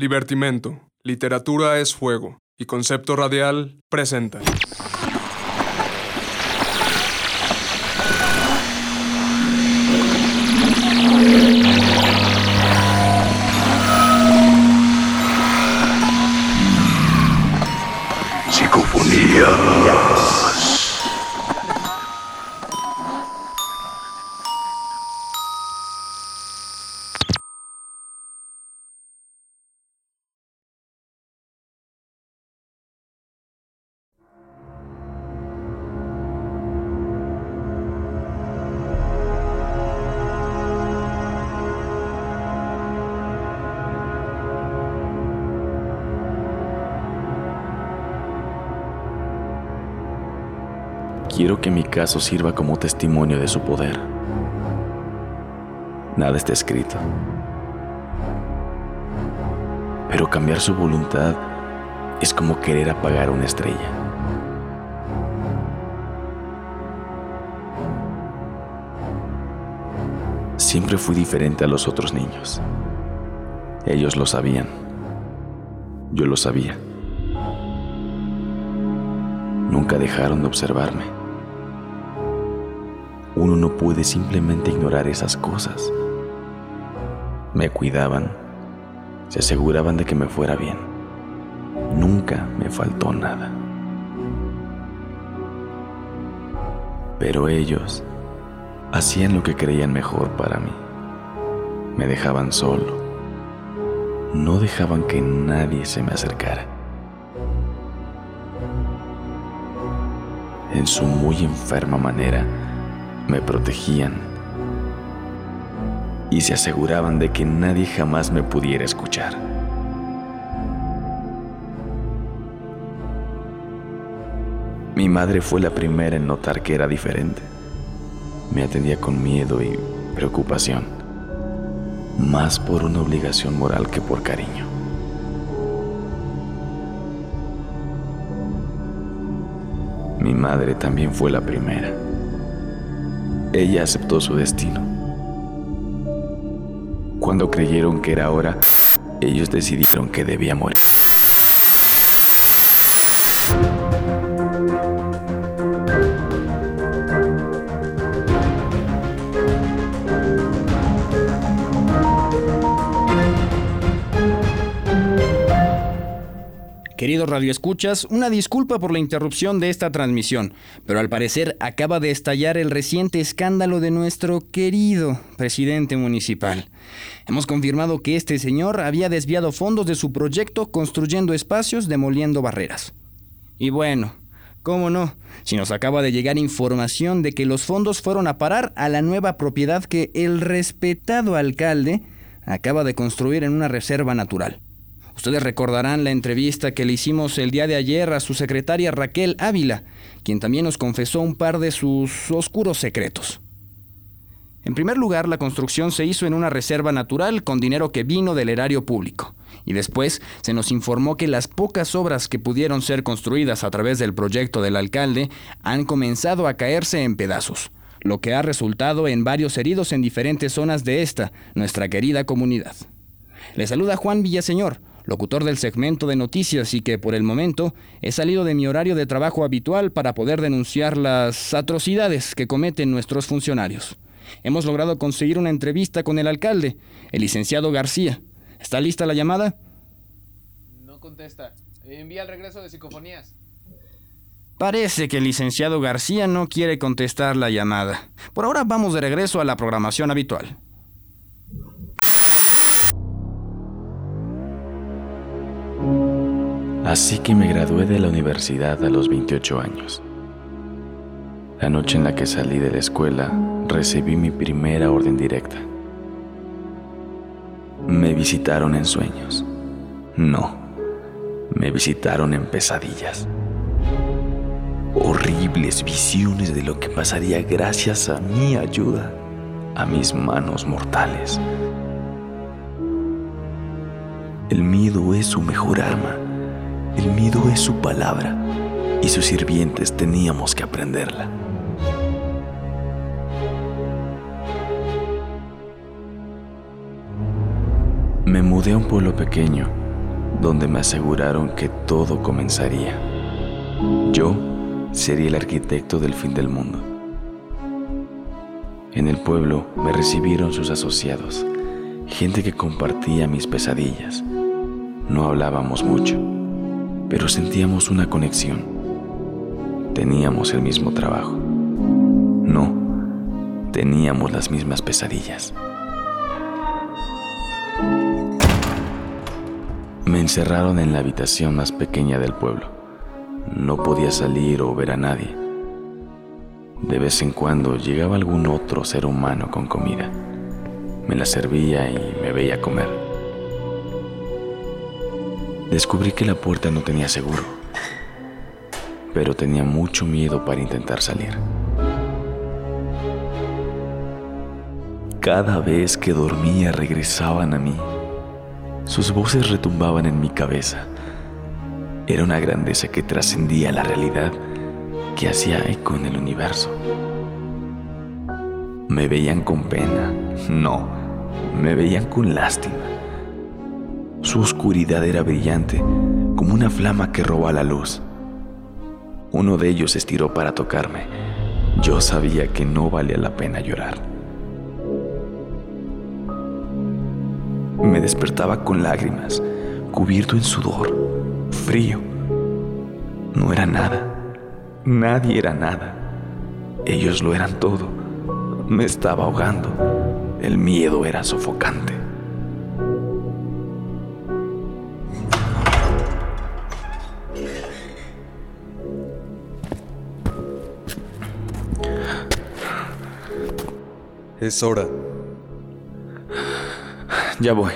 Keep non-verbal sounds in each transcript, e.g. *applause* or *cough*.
Libertimento, Literatura es Fuego. Y Concepto Radial presenta. Quiero que mi caso sirva como testimonio de su poder. Nada está escrito. Pero cambiar su voluntad es como querer apagar una estrella. Siempre fui diferente a los otros niños. Ellos lo sabían. Yo lo sabía. Nunca dejaron de observarme puede simplemente ignorar esas cosas. Me cuidaban, se aseguraban de que me fuera bien. Nunca me faltó nada. Pero ellos hacían lo que creían mejor para mí. Me dejaban solo. No dejaban que nadie se me acercara. En su muy enferma manera, me protegían y se aseguraban de que nadie jamás me pudiera escuchar. Mi madre fue la primera en notar que era diferente. Me atendía con miedo y preocupación, más por una obligación moral que por cariño. Mi madre también fue la primera ella aceptó su destino. Cuando creyeron que era hora, ellos decidieron que debía morir. Radioescuchas, una disculpa por la interrupción de esta transmisión, pero al parecer acaba de estallar el reciente escándalo de nuestro querido presidente municipal. Hemos confirmado que este señor había desviado fondos de su proyecto construyendo espacios, demoliendo barreras. Y bueno, ¿Cómo no? Si nos acaba de llegar información de que los fondos fueron a parar a la nueva propiedad que el respetado alcalde acaba de construir en una reserva natural. Ustedes recordarán la entrevista que le hicimos el día de ayer a su secretaria Raquel Ávila, quien también nos confesó un par de sus oscuros secretos. En primer lugar, la construcción se hizo en una reserva natural con dinero que vino del erario público. Y después se nos informó que las pocas obras que pudieron ser construidas a través del proyecto del alcalde han comenzado a caerse en pedazos, lo que ha resultado en varios heridos en diferentes zonas de esta, nuestra querida comunidad. Le saluda Juan Villaseñor, locutor del segmento de noticias y que por el momento he salido de mi horario de trabajo habitual para poder denunciar las atrocidades que cometen nuestros funcionarios. Hemos logrado conseguir una entrevista con el alcalde, el licenciado García. ¿Está lista la llamada? No contesta. Envía el regreso de psicofonías. Parece que el licenciado García no quiere contestar la llamada. Por ahora vamos de regreso a la programación habitual. Así que me gradué de la universidad a los 28 años. La noche en la que salí de la escuela, recibí mi primera orden directa. Me visitaron en sueños. No, me visitaron en pesadillas. Horribles visiones de lo que pasaría gracias a mi ayuda, a mis manos mortales. El miedo es su mejor arma el miedo es su palabra y sus sirvientes teníamos que aprenderla. Me mudé a un pueblo pequeño donde me aseguraron que todo comenzaría. Yo sería el arquitecto del fin del mundo. En el pueblo me recibieron sus asociados, gente que compartía mis pesadillas. No hablábamos mucho, pero sentíamos una conexión. Teníamos el mismo trabajo. No, teníamos las mismas pesadillas. Me encerraron en la habitación más pequeña del pueblo. No podía salir o ver a nadie. De vez en cuando llegaba algún otro ser humano con comida. Me la servía y me veía comer. Descubrí que la puerta no tenía seguro, pero tenía mucho miedo para intentar salir. Cada vez que dormía regresaban a mí sus voces retumbaban en mi cabeza. Era una grandeza que trascendía la realidad, que hacía eco en el universo. Me veían con pena, no, me veían con lástima. Su oscuridad era brillante, como una flama que roba la luz. Uno de ellos estiró para tocarme. Yo sabía que no valía la pena llorar. Me despertaba con lágrimas, cubierto en sudor, frío. No era nada. Nadie era nada. Ellos lo eran todo. Me estaba ahogando. El miedo era sofocante. Es hora. Ya voy.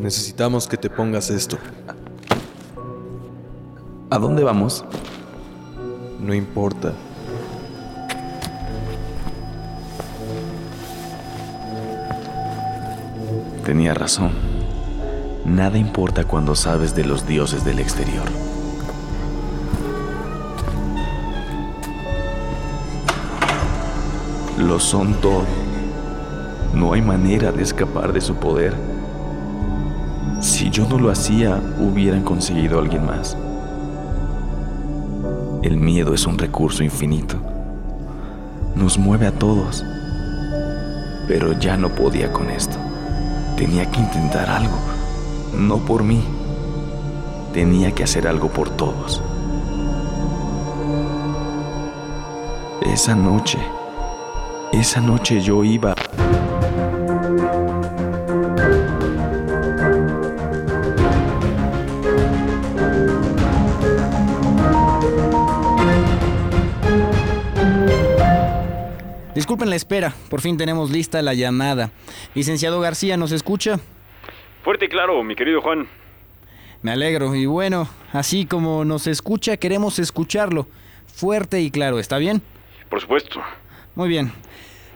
Necesitamos que te pongas esto. ¿A dónde vamos? No importa. Tenía razón. Nada importa cuando sabes de los dioses del exterior. Lo son todo. No hay manera de escapar de su poder. Si yo no lo hacía, hubieran conseguido a alguien más. El miedo es un recurso infinito. Nos mueve a todos. Pero ya no podía con esto. Tenía que intentar algo. No por mí. Tenía que hacer algo por todos. Esa noche, esa noche yo iba... Disculpen la espera, por fin tenemos lista la llamada. Licenciado García, ¿nos escucha? Fuerte y claro, mi querido Juan. Me alegro, y bueno, así como nos escucha, queremos escucharlo. Fuerte y claro, ¿está bien? Por supuesto. Muy bien.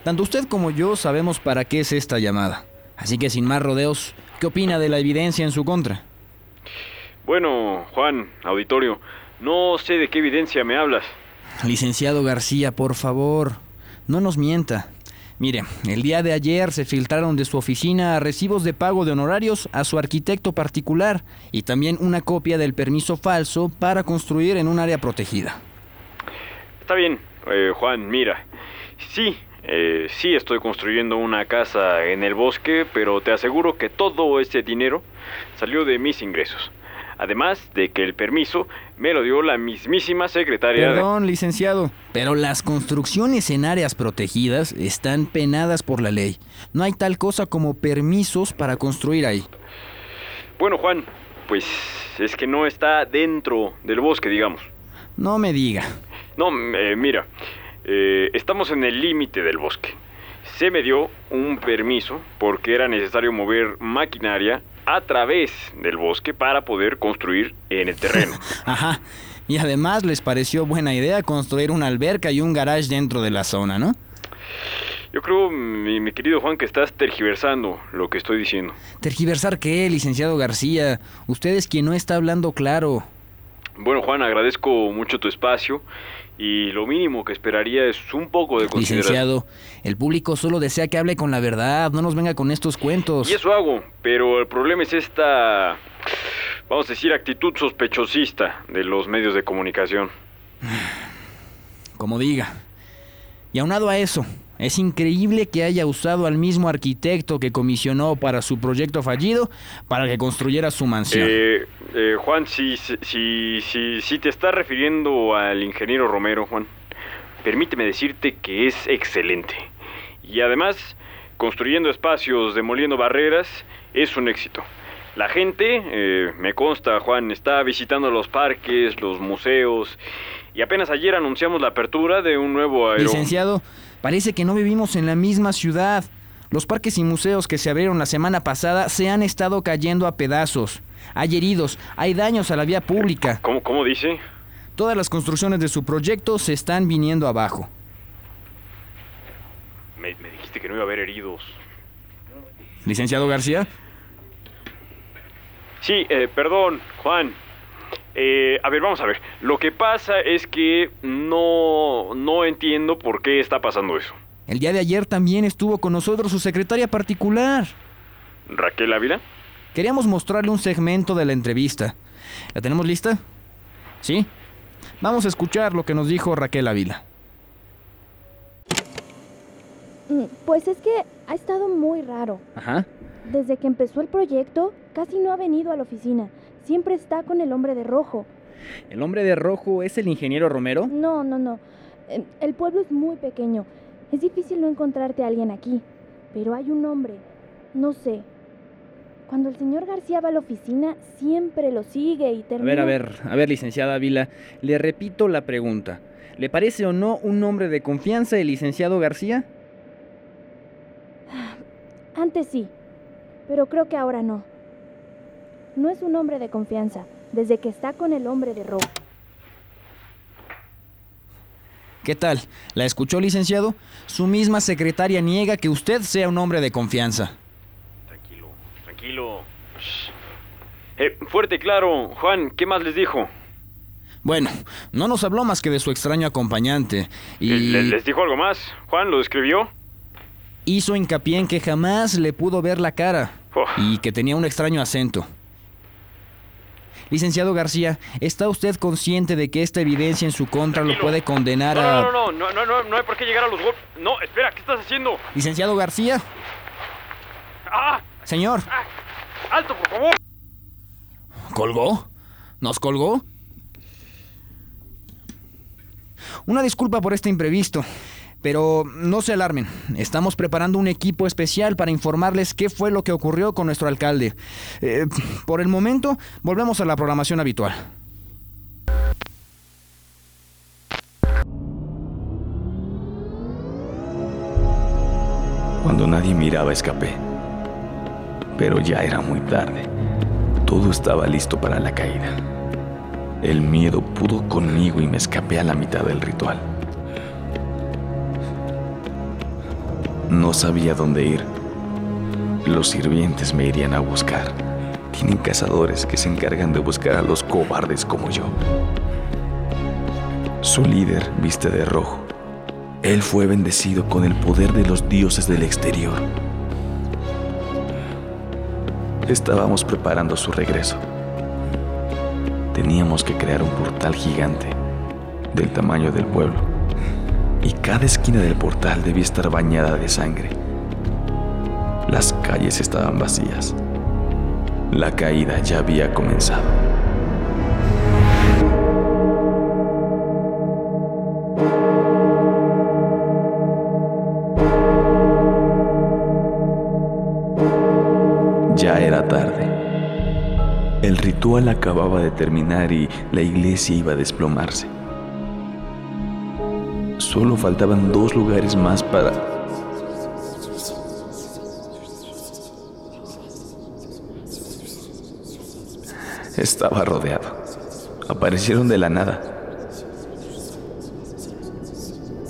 Tanto usted como yo sabemos para qué es esta llamada. Así que sin más rodeos, ¿qué opina de la evidencia en su contra? Bueno, Juan, auditorio, no sé de qué evidencia me hablas. Licenciado García, por favor, no nos mienta. Mire, el día de ayer se filtraron de su oficina recibos de pago de honorarios a su arquitecto particular y también una copia del permiso falso para construir en un área protegida. Está bien, eh, Juan, mira. Sí, eh, sí estoy construyendo una casa en el bosque, pero te aseguro que todo ese dinero salió de mis ingresos. Además de que el permiso me lo dio la mismísima secretaria. de- Perdón, licenciado, pero las construcciones en áreas protegidas están penadas por la ley. No hay tal cosa como permisos para construir ahí. Bueno, Juan, pues es que no está dentro del bosque, digamos. No me diga. No, eh, mira, eh, estamos en el límite del bosque. Se me dio un permiso porque era necesario mover maquinaria a través del bosque para poder construir en el terreno. *laughs* Ajá. Y además les pareció buena idea construir una alberca y un garage dentro de la zona, ¿no? Yo creo, mi, mi querido Juan, que estás tergiversando lo que estoy diciendo. ¿Tergiversar qué, licenciado García? Usted es quien no está hablando claro. Bueno, Juan, agradezco mucho tu espacio Y lo mínimo que esperaría es un poco de consideración. Licenciado, el público solo desea que hable con la verdad, no nos venga con estos cuentos. Y eso hago, pero el problema es esta, vamos a decir, actitud sospechosista de los medios de comunicación. Como diga. Y aunado a eso, es increíble que haya usado al mismo arquitecto que comisionó para su proyecto fallido para que construyera su mansión. Eh, eh, Juan, si, si, si, si te estás refiriendo al ingeniero Romero, Juan, permíteme decirte que es excelente. Y además, construyendo espacios, demoliendo barreras, es un éxito. La gente, eh, me consta, Juan, está visitando los parques, los museos, y apenas ayer anunciamos la apertura de un nuevo aero... Licenciado, parece que no vivimos en la misma ciudad. Los parques y museos que se abrieron la semana pasada se han estado cayendo a pedazos. Hay heridos, hay daños a la vía pública. ¿Cómo, cómo dice? Todas las construcciones de su proyecto se están viniendo abajo. Me, me dijiste que no iba a haber heridos. Licenciado García. Sí, eh, perdón, Juan. Eh, a ver, vamos a ver. Lo que pasa es que no, no entiendo por qué está pasando eso. El día de ayer también estuvo con nosotros su secretaria particular. ¿Raquel Ávila? Queríamos mostrarle un segmento de la entrevista. ¿La tenemos lista? ¿Sí? Vamos a escuchar lo que nos dijo Raquel Ávila. Mm, Pues es que ha estado muy raro. Ajá. Desde que empezó el proyecto, casi no ha venido a la oficina. Siempre está con el hombre de rojo. ¿El hombre de rojo es el ingeniero Romero? No, no, no. El pueblo es muy pequeño. Es difícil no encontrarte a alguien aquí. Pero hay un hombre. No sé. Cuando el señor García va a la oficina, siempre lo sigue y A termina... ver, a ver, a ver, licenciada Ávila, le repito la pregunta. ¿Le parece o no un hombre de confianza el licenciado García? Antes sí, pero creo que ahora no. No es un hombre de confianza, desde que está con el hombre de rojo. ¿Qué tal? ¿La escuchó, licenciado? Su misma secretaria niega que usted sea un hombre de confianza. Tranquilo, tranquilo. Eh, fuerte claro, Juan, ¿qué más les dijo? Bueno, no nos habló más que de su extraño acompañante y ¿Le- ¿Les dijo algo más? ¿Juan lo describió? hizo hincapié en que jamás le pudo ver la cara Oh. y que tenía un extraño acento. Licenciado García, ¿está usted consciente de que esta evidencia en su contra lo puede condenar No, a... no, no, no, no, no, no hay por qué llegar a los golpes. No, espera, ¿qué estás haciendo? Licenciado García, ¡Ah! señor, ¡Ah! ¡Alto, por favor! ¿colgó? ¿Nos colgó? Una disculpa por este imprevisto, pero no se alarmen. Estamos preparando un equipo especial para informarles qué fue lo que ocurrió con nuestro alcalde. Eh, por el momento, volvemos a la programación habitual. Cuando nadie miraba escapé. Pero ya era muy tarde. Todo estaba listo para la caída. El miedo pudo conmigo y me escapé a la mitad del ritual. No sabía dónde ir. Los sirvientes me irían a buscar. Tienen cazadores que se encargan de buscar a los cobardes como yo. Su líder viste de rojo. Él fue bendecido con el poder de los dioses del exterior. Estábamos preparando su regreso. Teníamos que crear un portal gigante del tamaño del pueblo. Cada esquina del portal debía estar bañada de sangre. Las calles estaban vacías. La caída ya había comenzado. Ya era tarde. El ritual acababa de terminar y la iglesia iba a desplomarse. Solo faltaban dos lugares más para... Estaba rodeado. Aparecieron de la nada.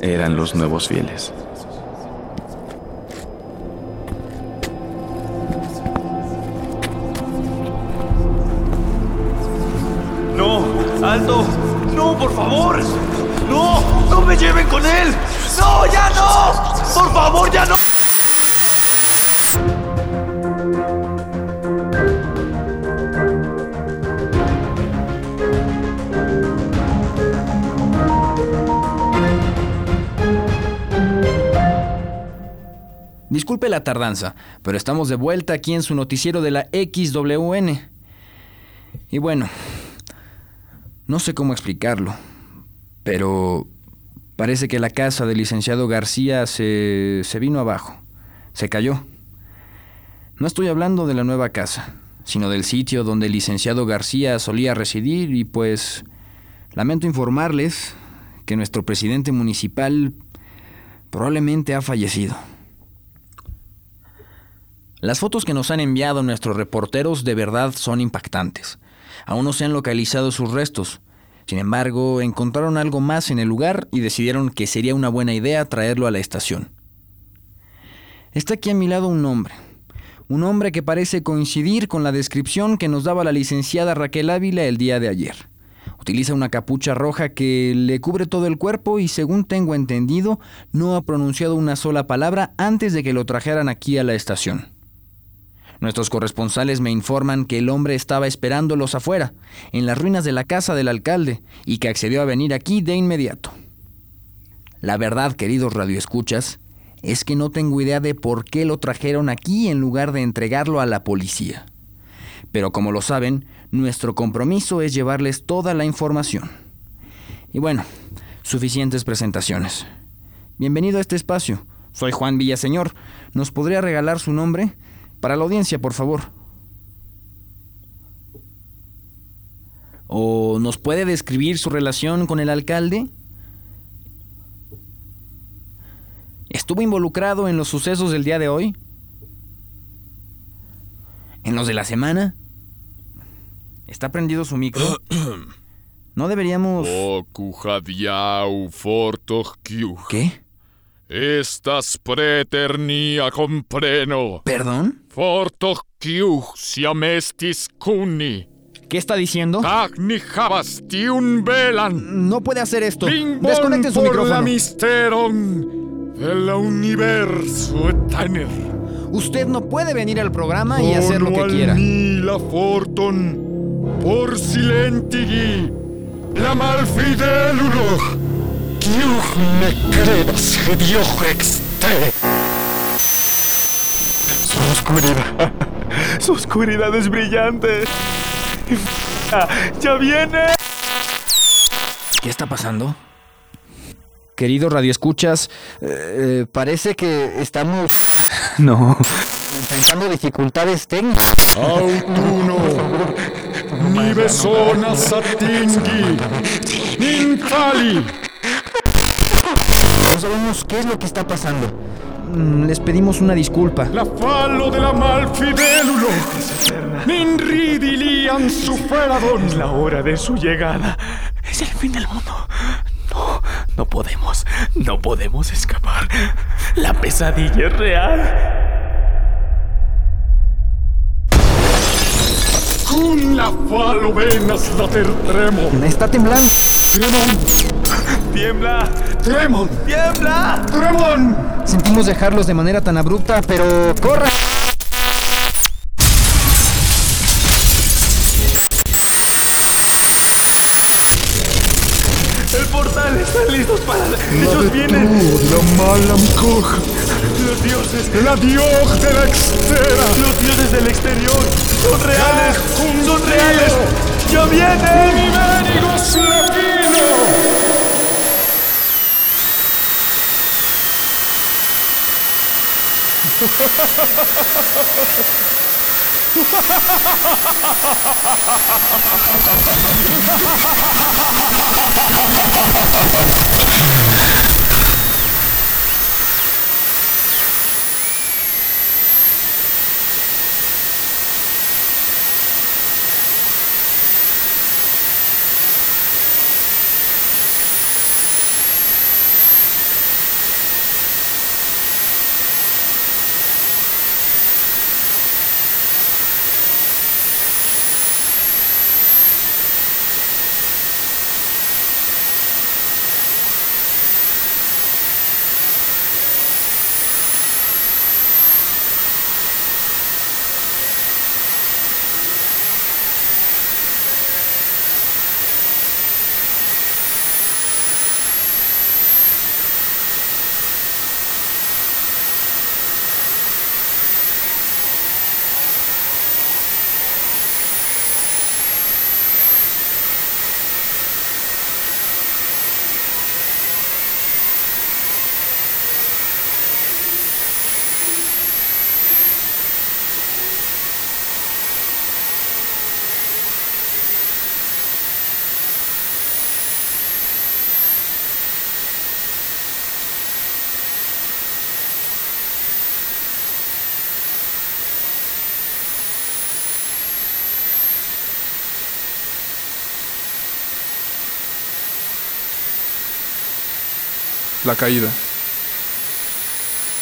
Eran los nuevos fieles. ¡No! ¡Alto! ¡No, por favor! ¡No! ¡No me lleven con él! ¡No, ya no! ¡Por favor, ya no! Disculpe la tardanza, pero estamos de vuelta aquí en su noticiero de la XWN. Y bueno, no sé cómo explicarlo, pero parece que la casa del licenciado García se, se vino abajo, se cayó. No estoy hablando de la nueva casa, sino del sitio donde el licenciado García solía residir y pues lamento informarles que nuestro presidente municipal probablemente ha fallecido. Las fotos que nos han enviado nuestros reporteros de verdad son impactantes. Aún no se han localizado sus restos. Sin embargo, encontraron algo más en el lugar y decidieron que sería una buena idea traerlo a la estación. Está aquí a mi lado un hombre. Un hombre que parece coincidir con la descripción que nos daba la licenciada Raquel Ávila el día de ayer. Utiliza una capucha roja que le cubre todo el cuerpo y según tengo entendido, no ha pronunciado una sola palabra antes de que lo trajeran aquí a la estación. Nuestros corresponsales me informan que el hombre estaba esperándolos afuera, en las ruinas de la casa del alcalde, y que accedió a venir aquí de inmediato. La verdad, queridos radioescuchas, es que no tengo idea de por qué lo trajeron aquí en lugar de entregarlo a la policía. Pero como lo saben, nuestro compromiso es llevarles toda la información. Y bueno, suficientes presentaciones. Bienvenido a este espacio. Soy Juan Villaseñor. ¿Nos podría regalar su nombre? Para la audiencia, por favor. ¿O nos puede describir su relación con el alcalde? ¿Estuvo involucrado en los sucesos del día de hoy? ¿En los de la semana? ¿Está prendido su micro? *clears throat* ¿No deberíamos... ¿Qué? Estas preternia compreno. ¿Perdón? Fortohkiu siamestis cuni. ¿Qué está diciendo? Tagni havas tiun velan. No puede hacer esto. Lingvon Desconecte su micrófono. la misteron del universo eterno. Usted no puede venir al programa y hacer lo que quiera. La forton por silentigi la malfidelulo. Credas hedioch exte. Su oscuridad. Su oscuridad es brillante. ¡Ya viene! ¿Qué está pasando? Queridos radioescuchas, eh, parece que estamos... *laughs* No. Enfrentando dificultades técnicas. Autuno. *laughs* Ni besona satingi. Ninkali. Sabemos qué es lo que está pasando. Mm, Les pedimos una disculpa. La fallo de la malfidelulo. Min ridilian suferadon. Es la hora de su llegada. Es el fin del mundo. No, no podemos. No podemos escapar. La pesadilla es real. Kun la fallo venas la tertremo. Está temblando. ¡Tiembla! Tremon. ¡Tiembla! Tremon. Sentimos dejarlos de manera tan abrupta, pero corra. ¡El portal! ¡Están listos para... ¡Ellos vienen! La mala mikoch. ¡Los dioses! La dios de la extera. ¡Los dioses del exterior! ¡Son reales! ¡Son reales! ¡Ya vienen! ハハハハハ La Caída.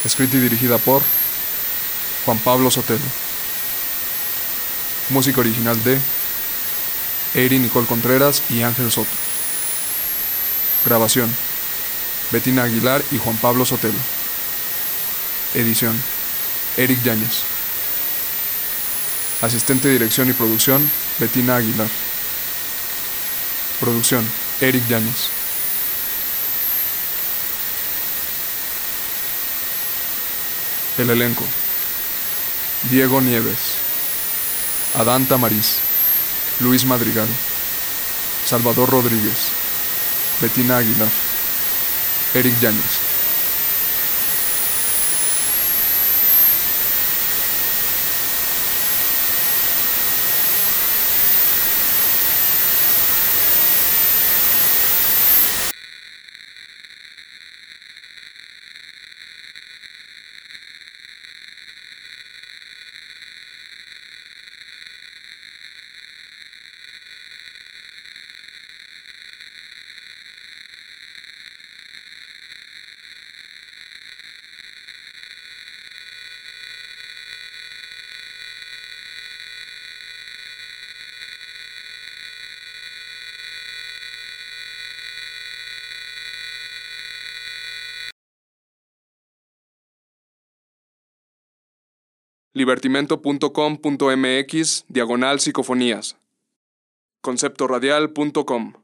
Escrita y dirigida por Juan Pablo Sotelo. Música original de Eri Nicole Contreras y Ángel Soto. Grabación. Betina Aguilar y Juan Pablo Sotelo. Edición. Eric Yáñez. Asistente de dirección y producción, Betina Aguilar. Producción, Eric Yáñez. El elenco. Diego Nieves. Adán Tamariz. Luis Madrigal. Salvador Rodríguez. Betina Aguilar. Eric Yáñez. libertimento.com.mx diagonal psicofonías. conceptoradial.com